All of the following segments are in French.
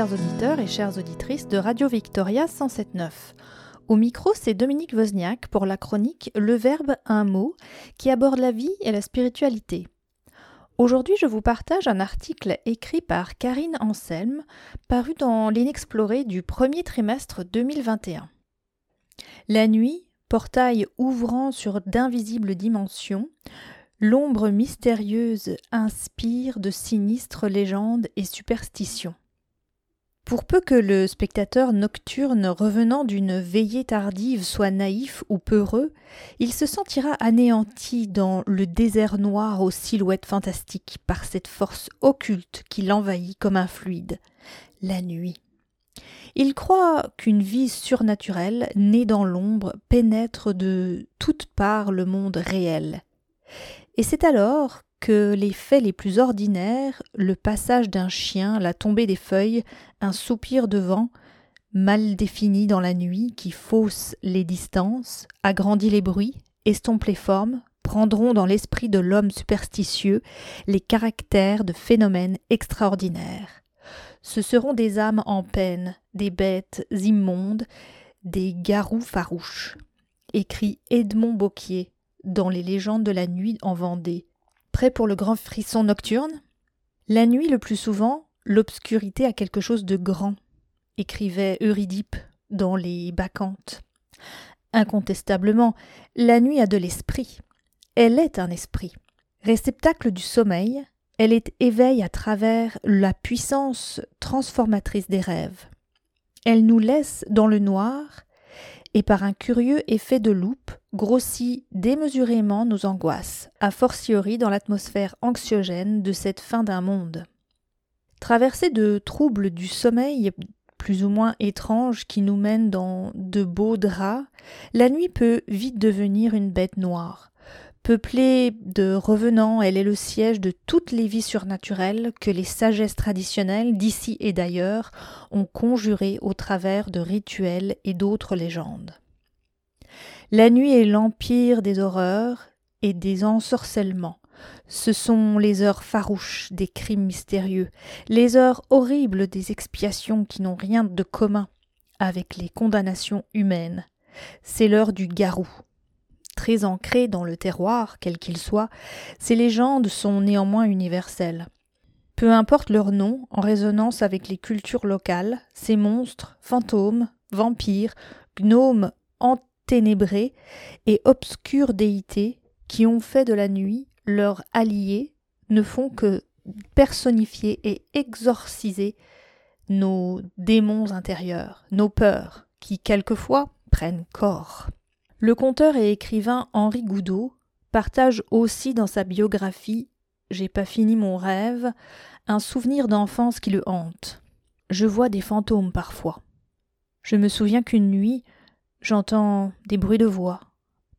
chers auditeurs et chères auditrices de Radio Victoria 107.9. Au micro, c'est Dominique Wozniak pour la chronique Le Verbe un mot qui aborde la vie et la spiritualité. Aujourd'hui, je vous partage un article écrit par Karine Anselme, paru dans l'Inexploré du premier trimestre 2021. La nuit, portail ouvrant sur d'invisibles dimensions, l'ombre mystérieuse inspire de sinistres légendes et superstitions. Pour peu que le spectateur nocturne revenant d'une veillée tardive soit naïf ou peureux, il se sentira anéanti dans le désert noir aux silhouettes fantastiques par cette force occulte qui l'envahit comme un fluide, la nuit. Il croit qu'une vie surnaturelle, née dans l'ombre, pénètre de toutes parts le monde réel. Et c'est alors que les faits les plus ordinaires, le passage d'un chien, la tombée des feuilles, un soupir de vent, mal défini dans la nuit, qui fausse les distances, agrandit les bruits, estompe les formes, prendront dans l'esprit de l'homme superstitieux les caractères de phénomènes extraordinaires. Ce seront des âmes en peine, des bêtes immondes, des garous farouches, écrit Edmond Bocquier dans les légendes de la nuit en Vendée, Prêt pour le grand frisson nocturne? La nuit, le plus souvent, l'obscurité a quelque chose de grand, écrivait Eurydipe dans les Bacchantes. Incontestablement, la nuit a de l'esprit. Elle est un esprit. Réceptacle du sommeil, elle est éveil à travers la puissance transformatrice des rêves. Elle nous laisse dans le noir et par un curieux effet de loupe grossit démesurément nos angoisses, a fortiori dans l'atmosphère anxiogène de cette fin d'un monde. Traversée de troubles du sommeil plus ou moins étranges qui nous mènent dans de beaux draps, la nuit peut vite devenir une bête noire, Peuplée de revenants, elle est le siège de toutes les vies surnaturelles que les sagesses traditionnelles d'ici et d'ailleurs ont conjurées au travers de rituels et d'autres légendes. La nuit est l'empire des horreurs et des ensorcellements. Ce sont les heures farouches des crimes mystérieux, les heures horribles des expiations qui n'ont rien de commun avec les condamnations humaines. C'est l'heure du garou, très ancrés dans le terroir, quel qu'il soit, ces légendes sont néanmoins universelles. Peu importe leur nom, en résonance avec les cultures locales, ces monstres, fantômes, vampires, gnomes enténébrés et obscures déités qui ont fait de la nuit leur allié ne font que personnifier et exorciser nos démons intérieurs, nos peurs, qui quelquefois prennent corps. Le conteur et écrivain Henri Goudot partage aussi dans sa biographie J'ai pas fini mon rêve un souvenir d'enfance qui le hante. Je vois des fantômes parfois. Je me souviens qu'une nuit, j'entends des bruits de voix.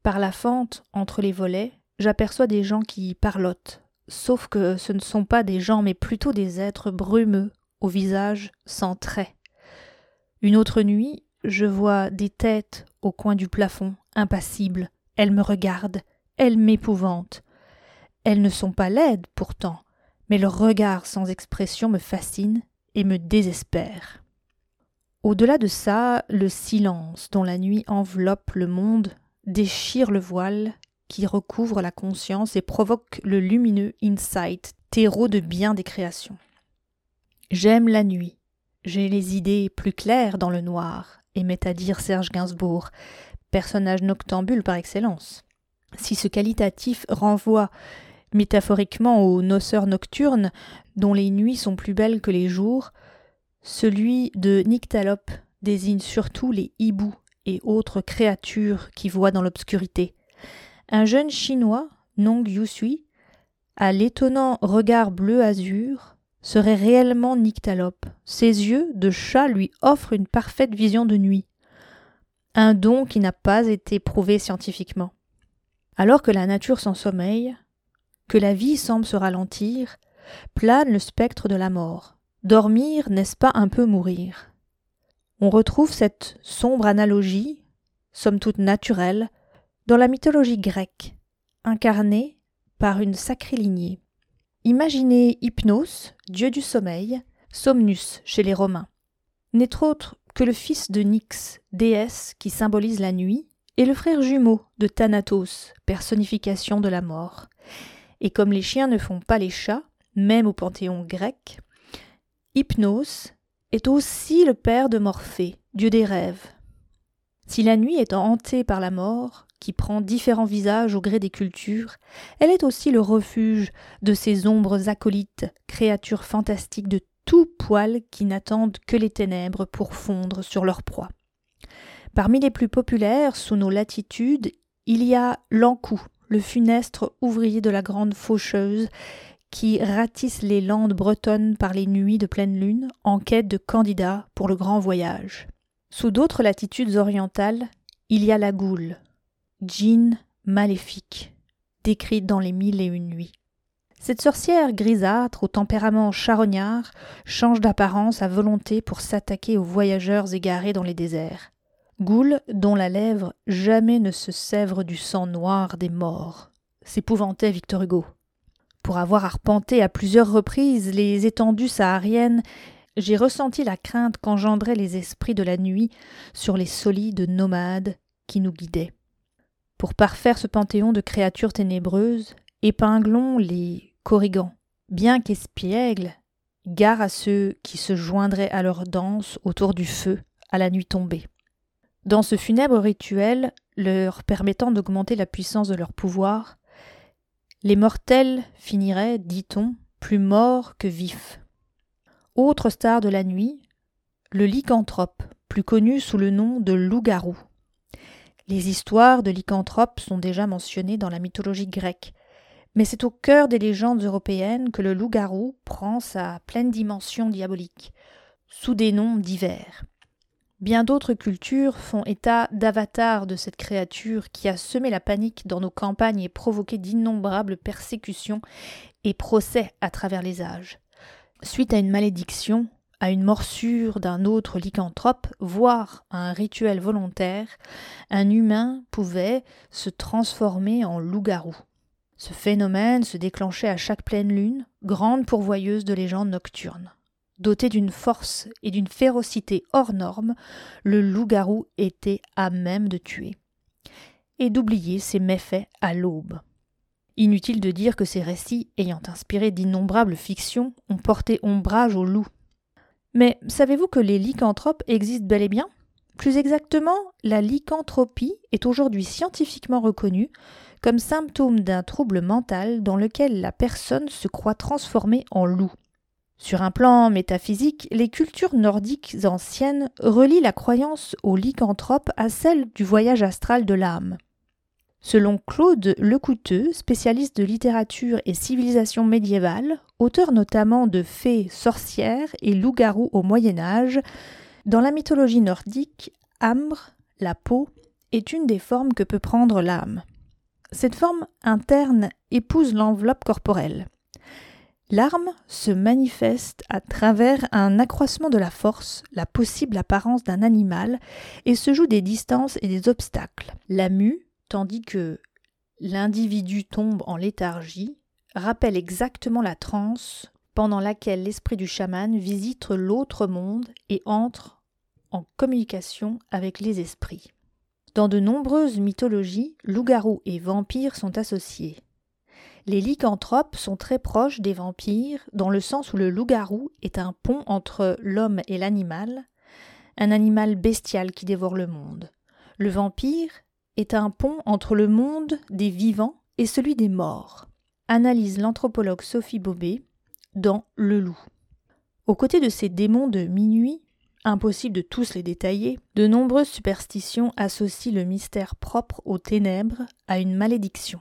Par la fente, entre les volets, j'aperçois des gens qui parlotent, sauf que ce ne sont pas des gens mais plutôt des êtres brumeux, au visage sans traits. Une autre nuit, je vois des têtes au coin du plafond, impassibles. Elles me regardent, elles m'épouvantent. Elles ne sont pas laides pourtant, mais leur regard sans expression me fascine et me désespère. Au-delà de ça, le silence dont la nuit enveloppe le monde déchire le voile qui recouvre la conscience et provoque le lumineux insight, terreau de bien des créations. J'aime la nuit, j'ai les idées plus claires dans le noir, aimait à dire Serge Gainsbourg, personnage noctambule par excellence. Si ce qualitatif renvoie métaphoriquement aux noceurs nocturnes, dont les nuits sont plus belles que les jours, celui de Nyctalope désigne surtout les hiboux et autres créatures qui voient dans l'obscurité. Un jeune chinois, Nong Yusui, à l'étonnant regard bleu azur, serait réellement Nyctalope. Ses yeux de chat lui offrent une parfaite vision de nuit. Un don qui n'a pas été prouvé scientifiquement. Alors que la nature s'en sommeille, que la vie semble se ralentir, plane le spectre de la mort. Dormir, n'est-ce pas un peu mourir? On retrouve cette sombre analogie, somme toute naturelle, dans la mythologie grecque, incarnée par une sacrée lignée. Imaginez Hypnos, dieu du sommeil, Somnus chez les Romains, n'est autre que le fils de Nyx, déesse qui symbolise la nuit, et le frère jumeau de Thanatos, personnification de la mort. Et comme les chiens ne font pas les chats, même au panthéon grec, Hypnos est aussi le père de Morphée, dieu des rêves. Si la nuit est hantée par la mort, qui prend différents visages au gré des cultures, elle est aussi le refuge de ces ombres acolytes, créatures fantastiques de tout poil qui n'attendent que les ténèbres pour fondre sur leur proie. Parmi les plus populaires sous nos latitudes, il y a l'Ancou, le funestre ouvrier de la grande faucheuse, qui ratisse les landes bretonnes par les nuits de pleine lune en quête de candidats pour le grand voyage. Sous d'autres latitudes orientales, il y a la goule, djinn maléfique, décrite dans les mille et une nuits. Cette sorcière grisâtre au tempérament charognard change d'apparence à volonté pour s'attaquer aux voyageurs égarés dans les déserts. Goule dont la lèvre jamais ne se sèvre du sang noir des morts, s'épouvantait Victor Hugo. Pour avoir arpenté à plusieurs reprises les étendues sahariennes, j'ai ressenti la crainte qu'engendraient les esprits de la nuit sur les solides nomades qui nous guidaient. Pour parfaire ce panthéon de créatures ténébreuses, épinglons les corrigans, bien qu'espiègles, gare à ceux qui se joindraient à leur danse autour du feu à la nuit tombée. Dans ce funèbre rituel, leur permettant d'augmenter la puissance de leur pouvoir, les mortels finiraient, dit-on, plus morts que vifs. Autre star de la nuit, le lycanthrope, plus connu sous le nom de loup-garou. Les histoires de lycanthropes sont déjà mentionnées dans la mythologie grecque, mais c'est au cœur des légendes européennes que le loup-garou prend sa pleine dimension diabolique, sous des noms divers. Bien d'autres cultures font état d'avatars de cette créature qui a semé la panique dans nos campagnes et provoqué d'innombrables persécutions et procès à travers les âges. Suite à une malédiction, à une morsure d'un autre lycanthrope, voire à un rituel volontaire, un humain pouvait se transformer en loup-garou. Ce phénomène se déclenchait à chaque pleine lune, grande pourvoyeuse de légendes nocturnes. Doté d'une force et d'une férocité hors normes, le loup-garou était à même de tuer et d'oublier ses méfaits à l'aube. Inutile de dire que ces récits, ayant inspiré d'innombrables fictions, ont porté ombrage au loup. Mais savez-vous que les lycanthropes existent bel et bien? Plus exactement, la lycanthropie est aujourd'hui scientifiquement reconnue comme symptôme d'un trouble mental dans lequel la personne se croit transformée en loup. Sur un plan métaphysique, les cultures nordiques anciennes relient la croyance aux lycanthropes à celle du voyage astral de l'âme. Selon Claude Lecouteux, spécialiste de littérature et civilisation médiévale, auteur notamment de Fées, sorcières et loups-garous au Moyen Âge, dans la mythologie nordique, Ambre, la peau, est une des formes que peut prendre l'âme. Cette forme interne épouse l'enveloppe corporelle. L'arme se manifeste à travers un accroissement de la force, la possible apparence d'un animal, et se joue des distances et des obstacles. La mue, tandis que l'individu tombe en léthargie, rappelle exactement la transe pendant laquelle l'esprit du chaman visite l'autre monde et entre en communication avec les esprits. Dans de nombreuses mythologies, loups-garous et vampires sont associés. Les lycanthropes sont très proches des vampires, dans le sens où le loup-garou est un pont entre l'homme et l'animal, un animal bestial qui dévore le monde. Le vampire est un pont entre le monde des vivants et celui des morts, analyse l'anthropologue Sophie Bobet dans Le loup. Aux côtés de ces démons de minuit, impossible de tous les détailler, de nombreuses superstitions associent le mystère propre aux ténèbres à une malédiction.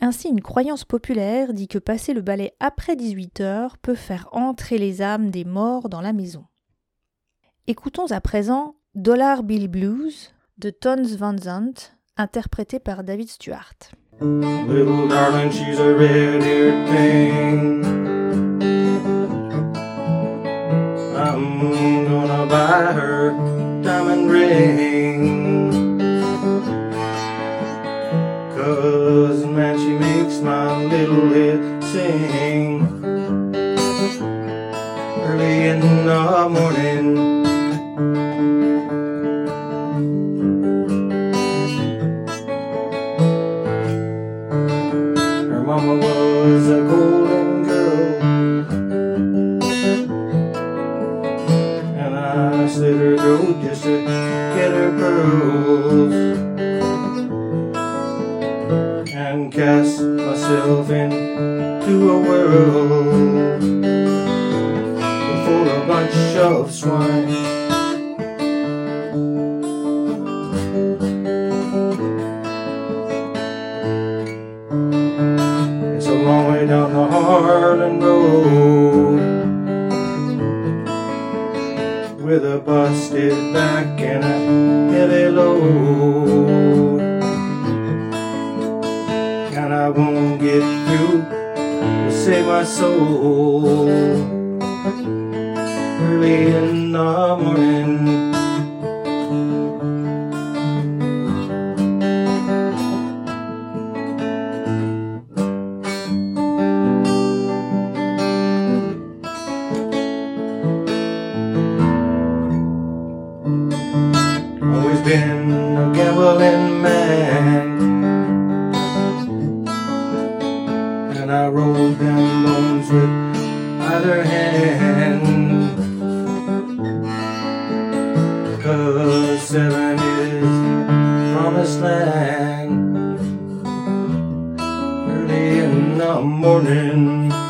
Ainsi, une croyance populaire dit que passer le balai après 18 heures peut faire entrer les âmes des morts dans la maison. Écoutons à présent Dollar Bill Blues de Tons Van Zandt, interprété par David a buy her diamond ring. Cause man, she makes my little head sing. early in the morning. In the morning.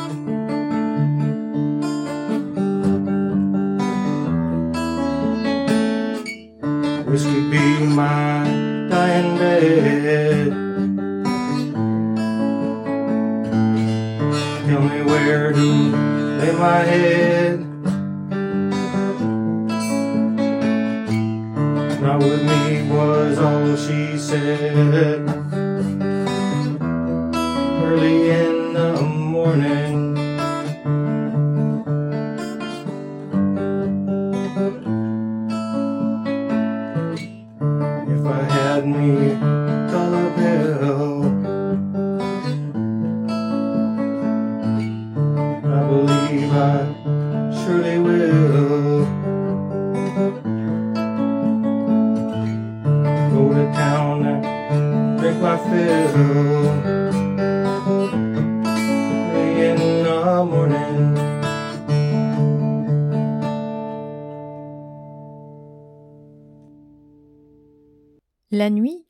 La nuit,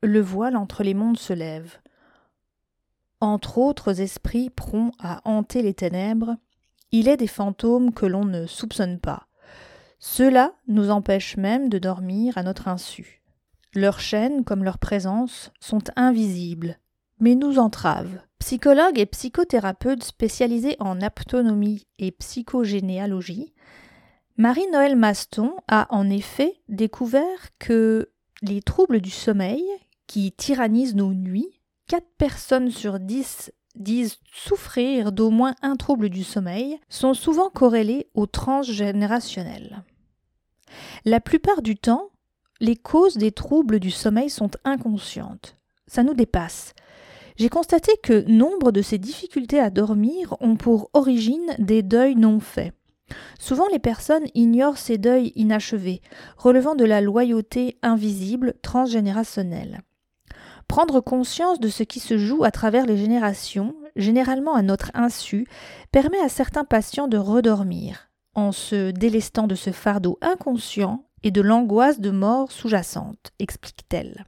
le voile entre les mondes se lève. Entre autres esprits prompts à hanter les ténèbres, il est des fantômes que l'on ne soupçonne pas. Ceux-là nous empêchent même de dormir à notre insu. Leurs chaînes, comme leur présence, sont invisibles, mais nous entravent. Psychologue et psychothérapeute spécialisée en aptonomie et psychogénéalogie, Marie-Noël Maston a en effet découvert que les troubles du sommeil, qui tyrannisent nos nuits, 4 personnes sur 10 disent souffrir d'au moins un trouble du sommeil, sont souvent corrélés au transgénérationnel. La plupart du temps, les causes des troubles du sommeil sont inconscientes. Ça nous dépasse. J'ai constaté que nombre de ces difficultés à dormir ont pour origine des deuils non faits. Souvent les personnes ignorent ces deuils inachevés, relevant de la loyauté invisible transgénérationnelle. Prendre conscience de ce qui se joue à travers les générations, généralement à notre insu, permet à certains patients de redormir, en se délestant de ce fardeau inconscient et de l'angoisse de mort sous-jacente, explique-t-elle.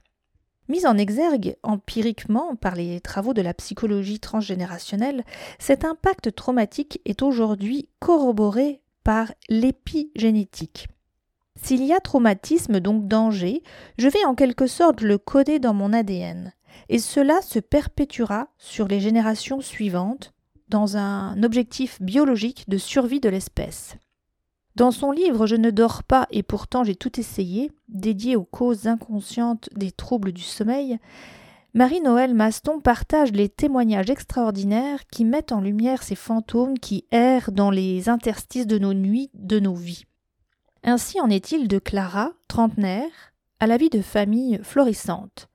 Mise en exergue empiriquement par les travaux de la psychologie transgénérationnelle, cet impact traumatique est aujourd'hui corroboré par l'épigénétique. S'il y a traumatisme, donc danger, je vais en quelque sorte le coder dans mon ADN, et cela se perpétuera sur les générations suivantes dans un objectif biologique de survie de l'espèce. Dans son livre Je ne dors pas et pourtant j'ai tout essayé, dédié aux causes inconscientes des troubles du sommeil, Marie-Noël Maston partage les témoignages extraordinaires qui mettent en lumière ces fantômes qui errent dans les interstices de nos nuits, de nos vies. Ainsi en est-il de Clara, trentenaire, à la vie de famille florissante.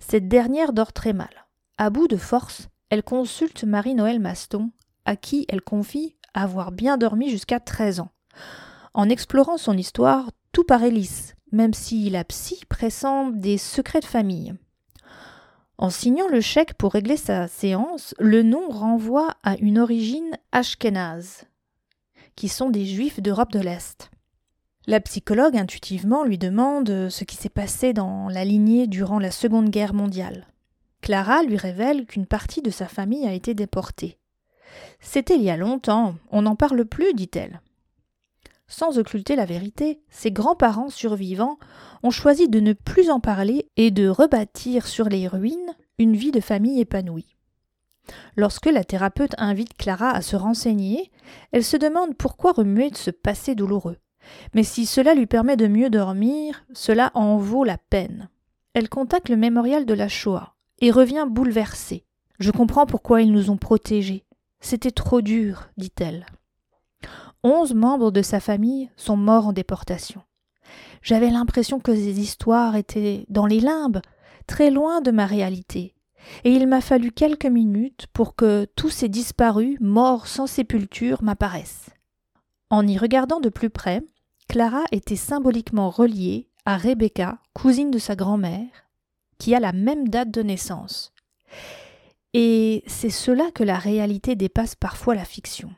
Cette dernière dort très mal. À bout de force, elle consulte Marie-Noël Maston, à qui elle confie avoir bien dormi jusqu'à 13 ans. En explorant son histoire, tout paraît lisse, même si la psy pressent des secrets de famille. En signant le chèque pour régler sa séance, le nom renvoie à une origine ashkénaze, qui sont des juifs d'Europe de l'Est. La psychologue intuitivement lui demande ce qui s'est passé dans la lignée durant la Seconde Guerre mondiale. Clara lui révèle qu'une partie de sa famille a été déportée. C'était il y a longtemps, on n'en parle plus, dit-elle. Sans occulter la vérité, ses grands-parents survivants ont choisi de ne plus en parler et de rebâtir sur les ruines une vie de famille épanouie. Lorsque la thérapeute invite Clara à se renseigner, elle se demande pourquoi remuer de ce passé douloureux. Mais si cela lui permet de mieux dormir, cela en vaut la peine. Elle contacte le mémorial de la Shoah et revient bouleversée. Je comprends pourquoi ils nous ont protégés. C'était trop dur, dit-elle. Onze membres de sa famille sont morts en déportation. J'avais l'impression que ces histoires étaient dans les limbes, très loin de ma réalité, et il m'a fallu quelques minutes pour que tous ces disparus, morts sans sépulture, m'apparaissent. En y regardant de plus près, Clara était symboliquement reliée à Rebecca, cousine de sa grand-mère, qui a la même date de naissance. Et c'est cela que la réalité dépasse parfois la fiction.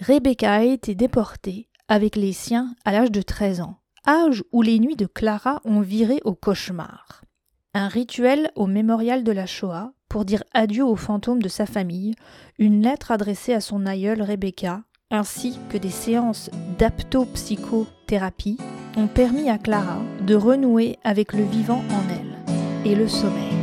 Rebecca a été déportée avec les siens à l'âge de 13 ans, âge où les nuits de Clara ont viré au cauchemar. Un rituel au mémorial de la Shoah pour dire adieu aux fantômes de sa famille, une lettre adressée à son aïeule Rebecca, ainsi que des séances d'aptopsychothérapie ont permis à Clara de renouer avec le vivant en elle et le sommeil.